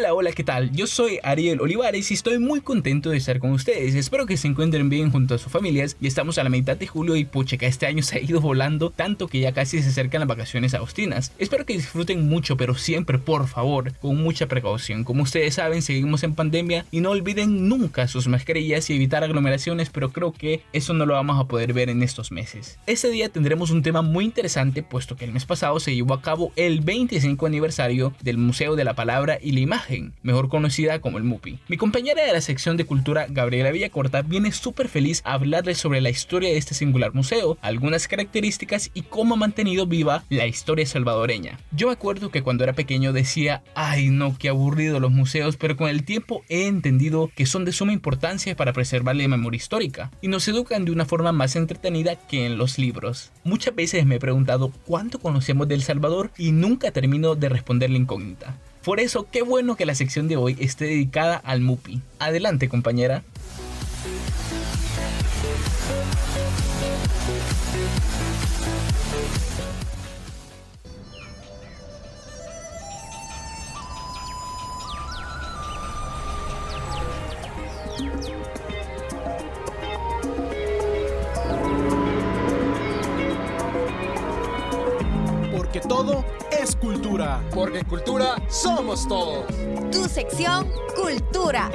Hola, hola, ¿qué tal? Yo soy Ariel Olivares y estoy muy contento de estar con ustedes. Espero que se encuentren bien junto a sus familias. Y estamos a la mitad de julio y que este año se ha ido volando tanto que ya casi se acercan las vacaciones agostinas. Espero que disfruten mucho, pero siempre, por favor, con mucha precaución. Como ustedes saben, seguimos en pandemia y no olviden nunca sus mascarillas y evitar aglomeraciones, pero creo que eso no lo vamos a poder ver en estos meses. Este día tendremos un tema muy interesante, puesto que el mes pasado se llevó a cabo el 25 aniversario del Museo de la Palabra y la Imagen mejor conocida como el MUPI. Mi compañera de la sección de cultura, Gabriela Villacorta, viene súper feliz a hablarles sobre la historia de este singular museo, algunas características y cómo ha mantenido viva la historia salvadoreña. Yo me acuerdo que cuando era pequeño decía, ay no, qué aburrido los museos, pero con el tiempo he entendido que son de suma importancia para preservar la memoria histórica y nos educan de una forma más entretenida que en los libros. Muchas veces me he preguntado cuánto conocemos del Salvador y nunca termino de responder la incógnita. Por eso, qué bueno que la sección de hoy esté dedicada al MUPI. Adelante, compañera. Tu sección Cultura.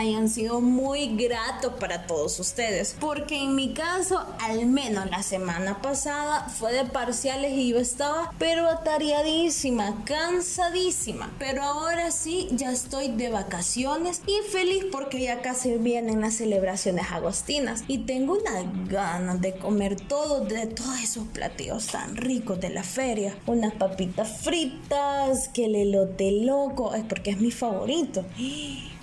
Hayan sido muy gratos para todos ustedes. Porque en mi caso, al menos la semana pasada fue de parciales y yo estaba pero atareadísima, cansadísima. Pero ahora sí, ya estoy de vacaciones y feliz porque ya casi vienen las celebraciones agostinas. Y tengo una ganas de comer todo, de todos esos platillos tan ricos de la feria. Unas papitas fritas, que el elote loco es porque es mi favorito.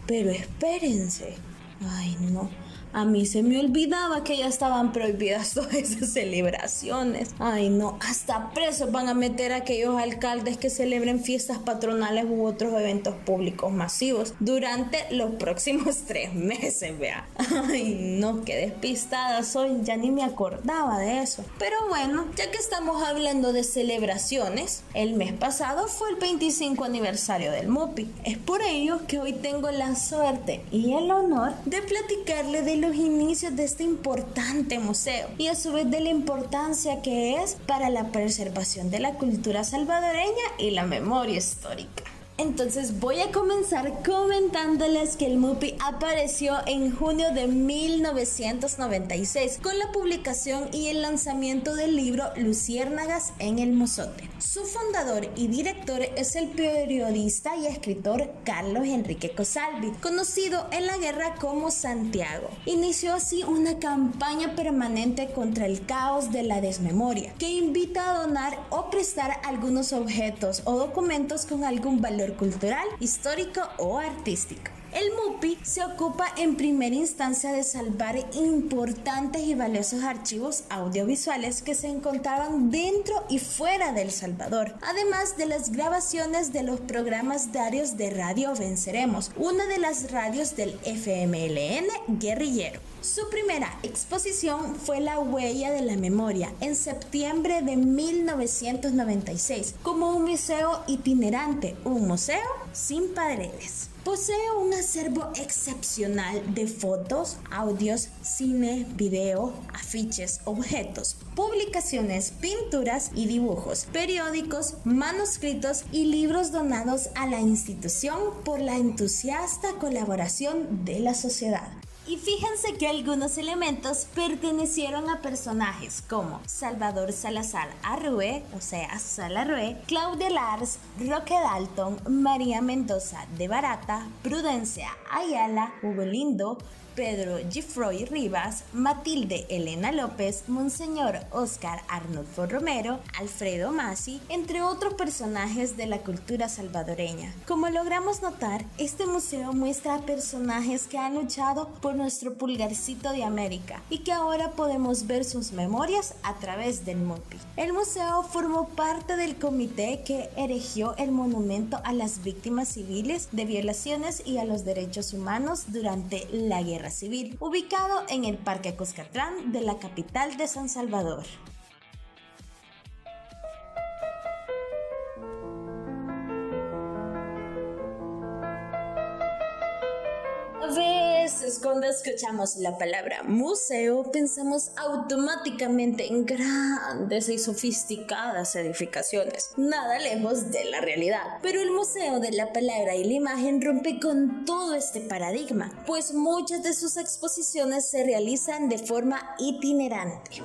Pero espérense. Ay, no. A mí se me olvidaba que ya estaban prohibidas todas esas celebraciones. Ay, no, hasta presos van a meter a aquellos alcaldes que celebren fiestas patronales u otros eventos públicos masivos durante los próximos tres meses, vea. Ay, no, qué despistada soy, ya ni me acordaba de eso. Pero bueno, ya que estamos hablando de celebraciones, el mes pasado fue el 25 aniversario del MUPI. Es por ello que hoy tengo la suerte y el honor de platicarle de los inicios de este importante museo y a su vez de la importancia que es para la preservación de la cultura salvadoreña y la memoria histórica. Entonces voy a comenzar comentándoles que el MUPI apareció en junio de 1996 con la publicación y el lanzamiento del libro Luciérnagas en el Mozote. Su fundador y director es el periodista y escritor Carlos Enrique Cosalvi, conocido en la guerra como Santiago. Inició así una campaña permanente contra el caos de la desmemoria, que invita a donar o prestar algunos objetos o documentos con algún valor cultural, histórico o artístico. El MUPI se ocupa en primera instancia de salvar importantes y valiosos archivos audiovisuales que se encontraban dentro y fuera del Salvador, además de las grabaciones de los programas diarios de Radio Venceremos, una de las radios del FMLN guerrillero. Su primera exposición fue La huella de la memoria en septiembre de 1996 como un museo itinerante, un museo sin paredes. Posee un acervo excepcional de fotos, audios, cine, video, afiches, objetos, publicaciones, pinturas y dibujos, periódicos, manuscritos y libros donados a la institución por la entusiasta colaboración de la sociedad. Y fíjense que algunos elementos pertenecieron a personajes como Salvador Salazar Arrué, o sea, Salarrué, Claudia Lars, Roque Dalton, María Mendoza de Barata, Prudencia Ayala, Hugo Lindo, Pedro Gifroy Rivas, Matilde Elena López, Monseñor Oscar Arnulfo Romero, Alfredo Masi, entre otros personajes de la cultura salvadoreña. Como logramos notar, este museo muestra a personajes que han luchado por nuestro pulgarcito de América y que ahora podemos ver sus memorias a través del MUPI. El museo formó parte del comité que erigió el monumento a las víctimas civiles de violaciones y a los derechos humanos durante la Guerra Civil, ubicado en el Parque Cuscatlán de la capital de San Salvador. Cuando escuchamos la palabra museo pensamos automáticamente en grandes y sofisticadas edificaciones, nada lejos de la realidad. Pero el museo de la palabra y la imagen rompe con todo este paradigma, pues muchas de sus exposiciones se realizan de forma itinerante.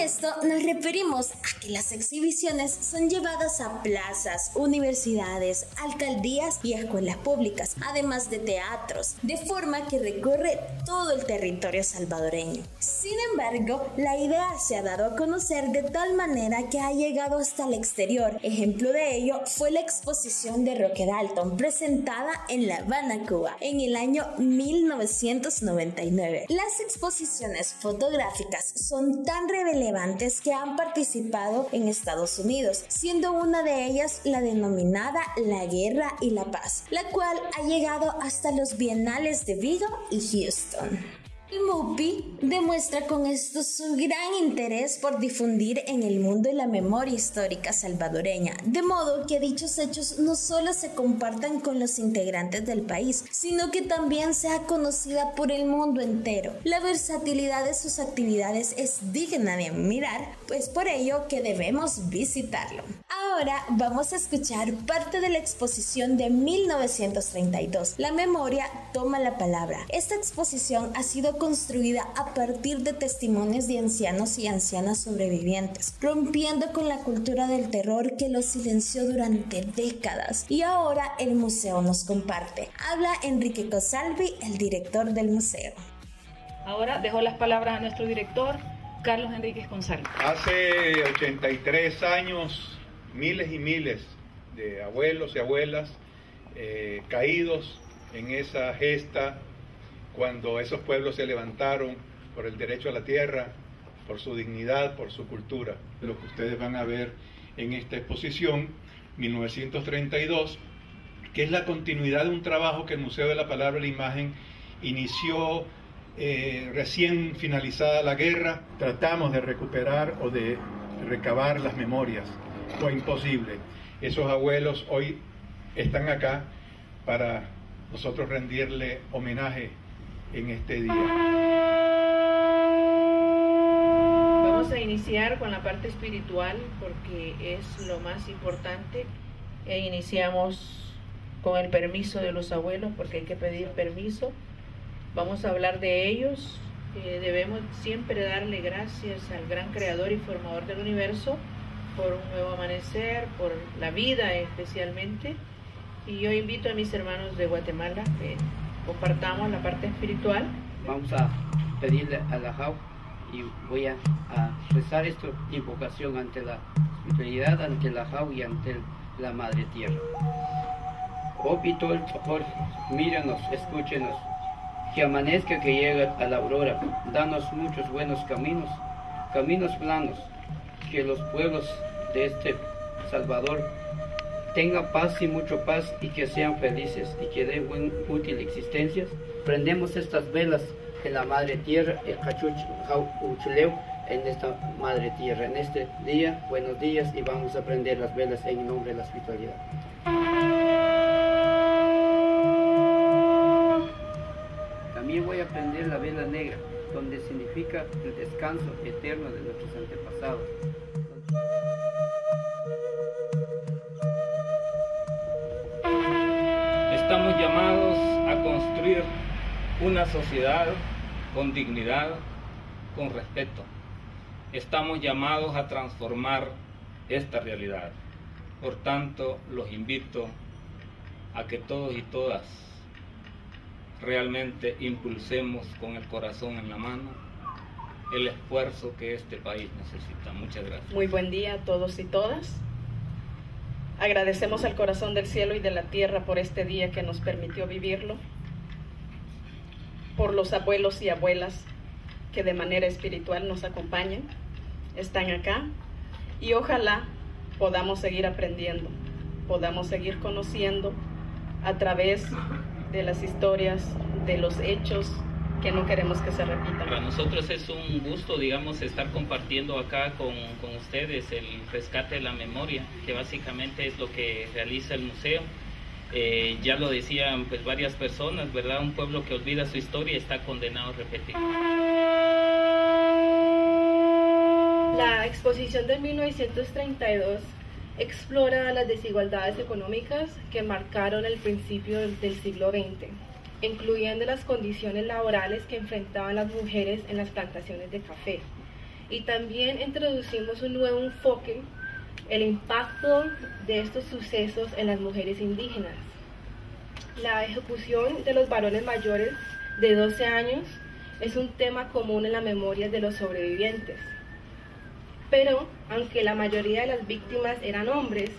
Esto nos referimos a que las exhibiciones son llevadas a plazas, universidades, alcaldías y escuelas públicas, además de teatros, de forma que recorre todo el territorio salvadoreño. Sin embargo, la idea se ha dado a conocer de tal manera que ha llegado hasta el exterior. Ejemplo de ello fue la exposición de Roque Dalton presentada en La Habana, Cuba, en el año 1999. Las exposiciones fotográficas son tan reveladoras que han participado en Estados Unidos, siendo una de ellas la denominada La Guerra y la Paz, la cual ha llegado hasta los bienales de Vigo y Houston. MUPI demuestra con esto su gran interés por difundir en el mundo la memoria histórica salvadoreña, de modo que dichos hechos no solo se compartan con los integrantes del país, sino que también sea conocida por el mundo entero. La versatilidad de sus actividades es digna de admirar, pues por ello que debemos visitarlo. Ahora vamos a escuchar parte de la exposición de 1932. La memoria toma la palabra. Esta exposición ha sido construida a partir de testimonios de ancianos y ancianas sobrevivientes, rompiendo con la cultura del terror que los silenció durante décadas. Y ahora el museo nos comparte. Habla Enrique Cosalvi, el director del museo. Ahora dejo las palabras a nuestro director, Carlos Enrique González. Hace 83 años, miles y miles de abuelos y abuelas eh, caídos en esa gesta cuando esos pueblos se levantaron por el derecho a la tierra, por su dignidad, por su cultura. Lo que ustedes van a ver en esta exposición, 1932, que es la continuidad de un trabajo que el Museo de la Palabra y la Imagen inició eh, recién finalizada la guerra. Tratamos de recuperar o de recabar las memorias. Fue imposible. Esos abuelos hoy están acá para nosotros rendirle homenaje en este día. Vamos a iniciar con la parte espiritual porque es lo más importante. E iniciamos con el permiso de los abuelos porque hay que pedir permiso. Vamos a hablar de ellos. debemos siempre darle gracias al gran creador y formador del universo por un nuevo amanecer, por la vida especialmente. Y yo invito a mis hermanos de Guatemala que compartamos la parte espiritual. Vamos a pedirle a la JAU y voy a, rezar esta invocación ante la espiritualidad, ante la JAU y ante la Madre Tierra. Oh Pitol, por míranos, escúchenos, que amanezca, que llegue a la aurora, danos muchos buenos caminos, caminos planos, que los pueblos de este Salvador tengan paz y mucho paz y que sean felices y que den buen útil existencia. Prendemos estas velas en la Madre Tierra, el Cachuch en esta Madre Tierra. En este día, buenos días y vamos a prender las velas en nombre de la espiritualidad. También voy a prender la vela negra, donde significa el descanso eterno de nuestros antepasados. Estamos llamados a construir una sociedad con dignidad, con respeto. Estamos llamados a transformar esta realidad. Por tanto, los invito a que todos y todas realmente impulsemos con el corazón en la mano el esfuerzo que este país necesita. Muchas gracias. Muy buen día a todos y todas. Agradecemos al corazón del cielo y de la tierra por este día que nos permitió vivirlo, por los abuelos y abuelas que de manera espiritual nos acompañan, están acá y ojalá podamos seguir aprendiendo, podamos seguir conociendo a través de las historias, de los hechos que no queremos que se repitan. Para nosotros es un gusto, digamos, estar compartiendo acá con, con ustedes el rescate de la memoria, que básicamente es lo que realiza el museo. Eh, ya lo decían pues varias personas, ¿verdad? Un pueblo que olvida su historia está condenado a repetir. La exposición de 1932 explora las desigualdades económicas que marcaron el principio del siglo XX, incluyendo las condiciones laborales que enfrentaban las mujeres en las plantaciones de café. Y también introducimos un nuevo enfoque, el impacto de estos sucesos en las mujeres indígenas. La ejecución de los varones mayores de 12 años es un tema común en la memoria de los sobrevivientes pero aunque la mayoría de las víctimas eran hombres,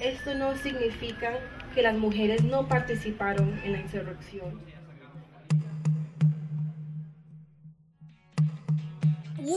esto no significa que las mujeres no participaron en la insurrección.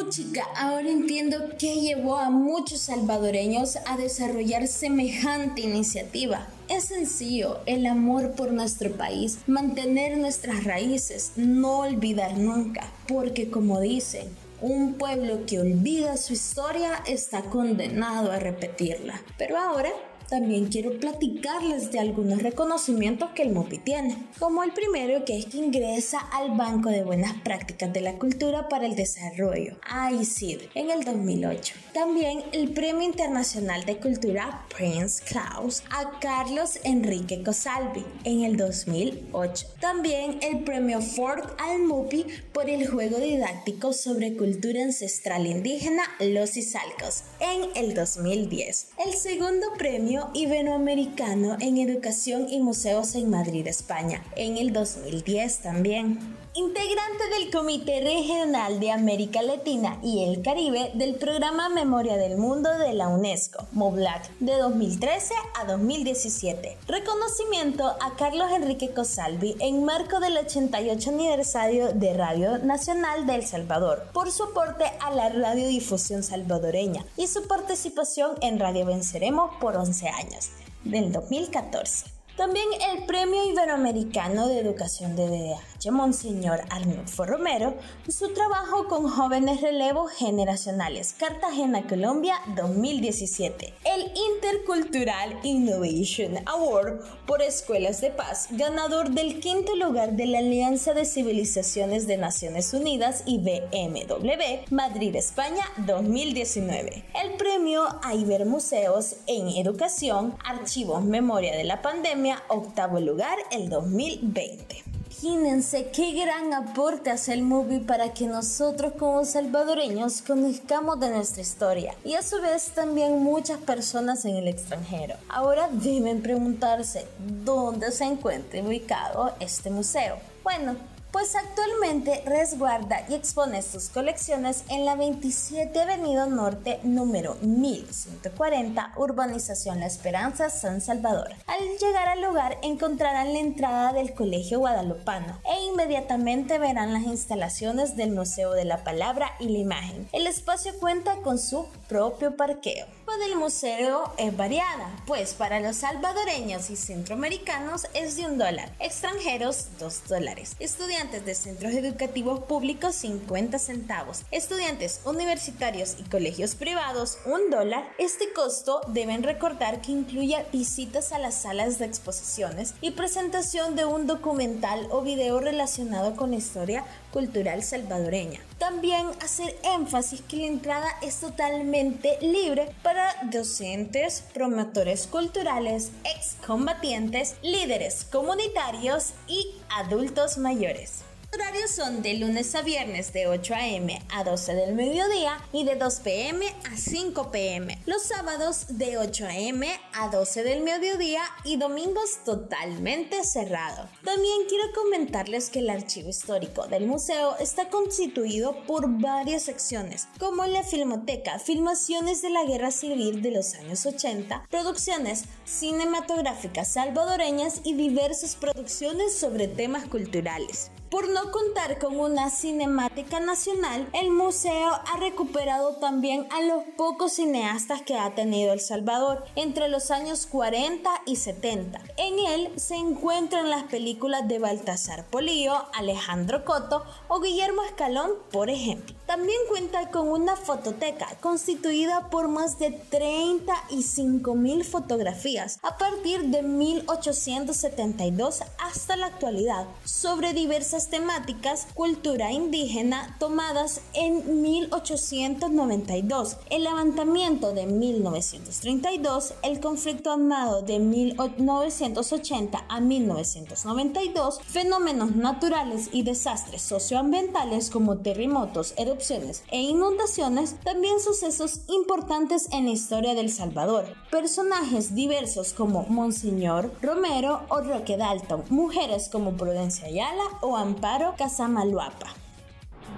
chica, ahora entiendo qué llevó a muchos salvadoreños a desarrollar semejante iniciativa. Es sencillo, el amor por nuestro país, mantener nuestras raíces, no olvidar nunca, porque como dicen, un pueblo que olvida su historia está condenado a repetirla. Pero ahora también quiero platicarles de algunos reconocimientos que el MOPI tiene, como el primero que es que ingresa al Banco de Buenas Prácticas de la Cultura para el Desarrollo, AICID, en el 2008. También el Premio Internacional de Cultura Prince Claus a Carlos Enrique Cosalvi en el 2008. También el Premio Ford al MOPI por el juego didáctico sobre cultura ancestral indígena Los Izalcos en el 2010. El segundo premio Iberoamericano en Educación y Museos en Madrid, España, en el 2010 también. Integrante del Comité Regional de América Latina y el Caribe del Programa Memoria del Mundo de la UNESCO, MOBLAC, de 2013 a 2017. Reconocimiento a Carlos Enrique Cosalvi en marco del 88 aniversario de Radio Nacional de El Salvador por su aporte a la radiodifusión salvadoreña y su participación en Radio Venceremos por 11 años, del 2014. También el Premio Iberoamericano de Educación de DDH, Monseñor Arnulfo Romero, su trabajo con jóvenes relevos generacionales, Cartagena, Colombia, 2017. El Intercultural Innovation Award por Escuelas de Paz, ganador del quinto lugar de la Alianza de Civilizaciones de Naciones Unidas y BMW, Madrid, España, 2019. El premio a Ibermuseos en Educación, Archivos Memoria de la Pandemia, octavo lugar el 2020. Imagínense qué gran aporte hace el movie para que nosotros como salvadoreños conozcamos de nuestra historia y a su vez también muchas personas en el extranjero. Ahora deben preguntarse dónde se encuentra ubicado este museo. Bueno, pues actualmente resguarda y expone sus colecciones en la 27 Avenida Norte número 1140, Urbanización La Esperanza, San Salvador. Al llegar al lugar encontrarán la entrada del Colegio Guadalupano e inmediatamente verán las instalaciones del Museo de la Palabra y la Imagen. El espacio cuenta con su propio parqueo del museo es variada, pues para los salvadoreños y centroamericanos es de un dólar, extranjeros dos dólares, de centros educativos públicos 50 centavos, estudiantes universitarios y colegios privados un dólar. Este costo deben recordar que incluye visitas a las salas de exposiciones y presentación de un documental o video relacionado con la historia cultural salvadoreña. También hacer énfasis que la entrada es totalmente libre para docentes, promotores culturales, excombatientes, líderes comunitarios y adultos mayores. Horarios son de lunes a viernes de 8 a.m. a 12 del mediodía y de 2 p.m. a 5 p.m. Los sábados de 8 a.m. a 12 del mediodía y domingos totalmente cerrado. También quiero comentarles que el archivo histórico del museo está constituido por varias secciones, como la filmoteca, filmaciones de la guerra civil de los años 80, producciones cinematográficas salvadoreñas y diversas producciones sobre temas culturales. Por no contar con una cinemática nacional, el museo ha recuperado también a los pocos cineastas que ha tenido El Salvador entre los años 40 y 70. En él se encuentran las películas de Baltasar Polillo, Alejandro Coto o Guillermo Escalón, por ejemplo. También cuenta con una fototeca constituida por más de 35 mil fotografías a partir de 1872 hasta la actualidad sobre diversas temáticas, cultura indígena tomadas en 1892, el levantamiento de 1932, el conflicto armado de 1980 a 1992, fenómenos naturales y desastres socioambientales como terremotos, erupciones, e inundaciones, también sucesos importantes en la historia del Salvador. Personajes diversos como Monseñor Romero o Roque Dalton, mujeres como Prudencia Ayala o Amparo Casamaluapa.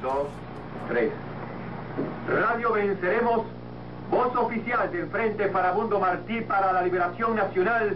Dos, tres. Radio Venceremos, voz oficial del Frente Farabundo Martí para la Liberación Nacional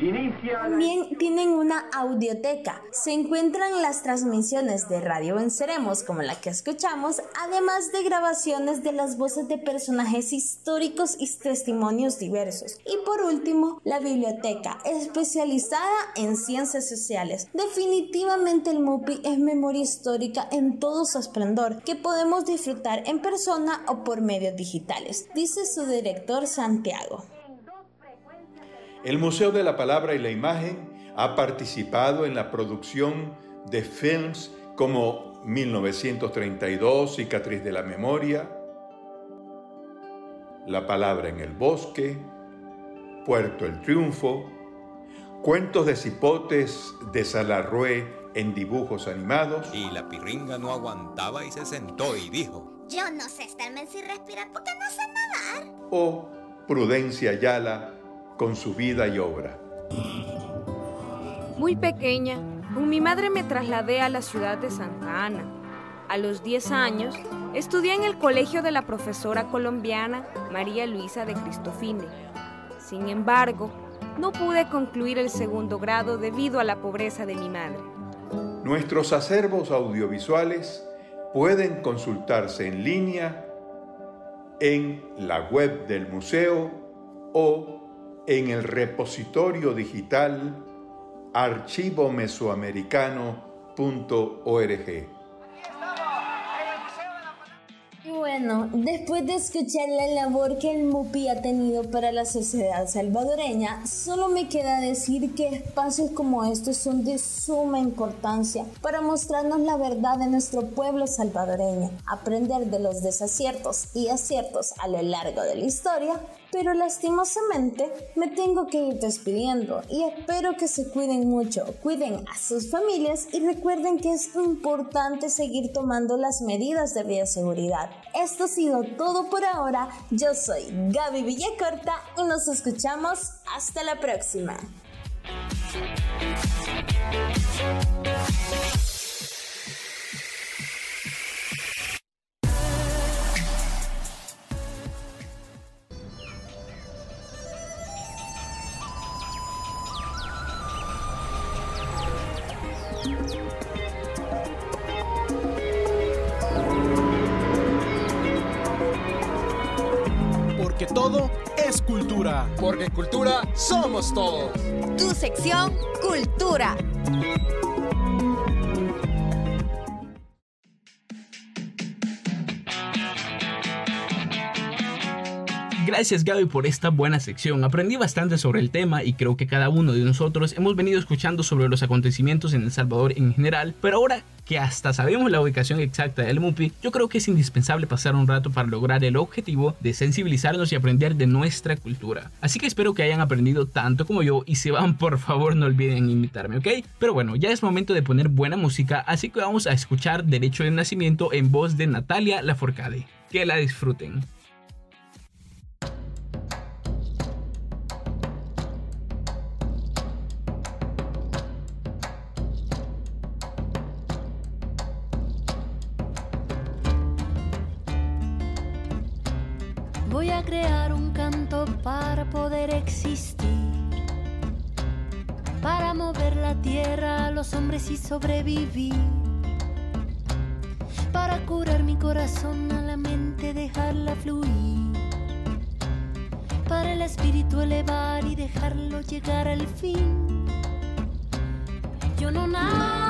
también tienen una audioteca. Se encuentran las transmisiones de Radio Venceremos, como la que escuchamos, además de grabaciones de las voces de personajes históricos y testimonios diversos. Y por último, la biblioteca, especializada en ciencias sociales. Definitivamente el MUPI es memoria histórica en todo su esplendor, que podemos disfrutar en persona o por medios digitales, dice su director Santiago. El Museo de la Palabra y la Imagen ha participado en la producción de films como 1932, Cicatriz de la Memoria, La Palabra en el Bosque, Puerto El Triunfo, Cuentos de Cipotes de Salarrué en dibujos animados. Y la pirringa no aguantaba y se sentó y dijo: Yo no sé estarme sin respirar porque no sé nadar. O Prudencia Ayala con su vida y obra. Muy pequeña, con mi madre me trasladé a la ciudad de Santa Ana. A los 10 años, estudié en el colegio de la profesora colombiana María Luisa de Cristofine. Sin embargo, no pude concluir el segundo grado debido a la pobreza de mi madre. Nuestros acervos audiovisuales pueden consultarse en línea en la web del museo o en el repositorio digital archivomesoamericano.org. Bueno, después de escuchar la labor que el MUPI ha tenido para la sociedad salvadoreña, solo me queda decir que espacios como estos son de suma importancia para mostrarnos la verdad de nuestro pueblo salvadoreño, aprender de los desaciertos y aciertos a lo largo de la historia pero lastimosamente me tengo que ir despidiendo y espero que se cuiden mucho, cuiden a sus familias y recuerden que es importante seguir tomando las medidas de bioseguridad. Esto ha sido todo por ahora, yo soy Gaby Villacorta y nos escuchamos hasta la próxima. Porque cultura somos todos. Tu sección Cultura. Gracias Gaby por esta buena sección. Aprendí bastante sobre el tema y creo que cada uno de nosotros hemos venido escuchando sobre los acontecimientos en El Salvador en general, pero ahora que hasta sabemos la ubicación exacta del MUPI, yo creo que es indispensable pasar un rato para lograr el objetivo de sensibilizarnos y aprender de nuestra cultura. Así que espero que hayan aprendido tanto como yo y si van por favor no olviden invitarme, ¿ok? Pero bueno, ya es momento de poner buena música, así que vamos a escuchar Derecho de Nacimiento en voz de Natalia Laforcade. Que la disfruten. Crear un canto para poder existir, para mover la tierra los hombres y sobrevivir, para curar mi corazón a la mente, dejarla fluir, para el espíritu elevar y dejarlo llegar al fin. Yo no nací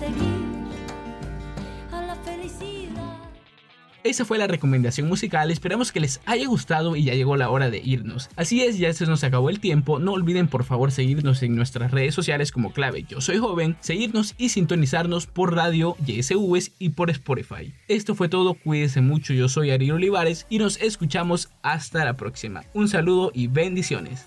así perseguir a la felicidad. Esa fue la recomendación musical, esperamos que les haya gustado y ya llegó la hora de irnos. Así es, ya se nos acabó el tiempo, no olviden por favor seguirnos en nuestras redes sociales como clave Yo Soy Joven, seguirnos y sintonizarnos por radio YSVs y por Spotify. Esto fue todo, cuídense mucho, yo soy Ariel Olivares y nos escuchamos hasta la próxima. Un saludo y bendiciones.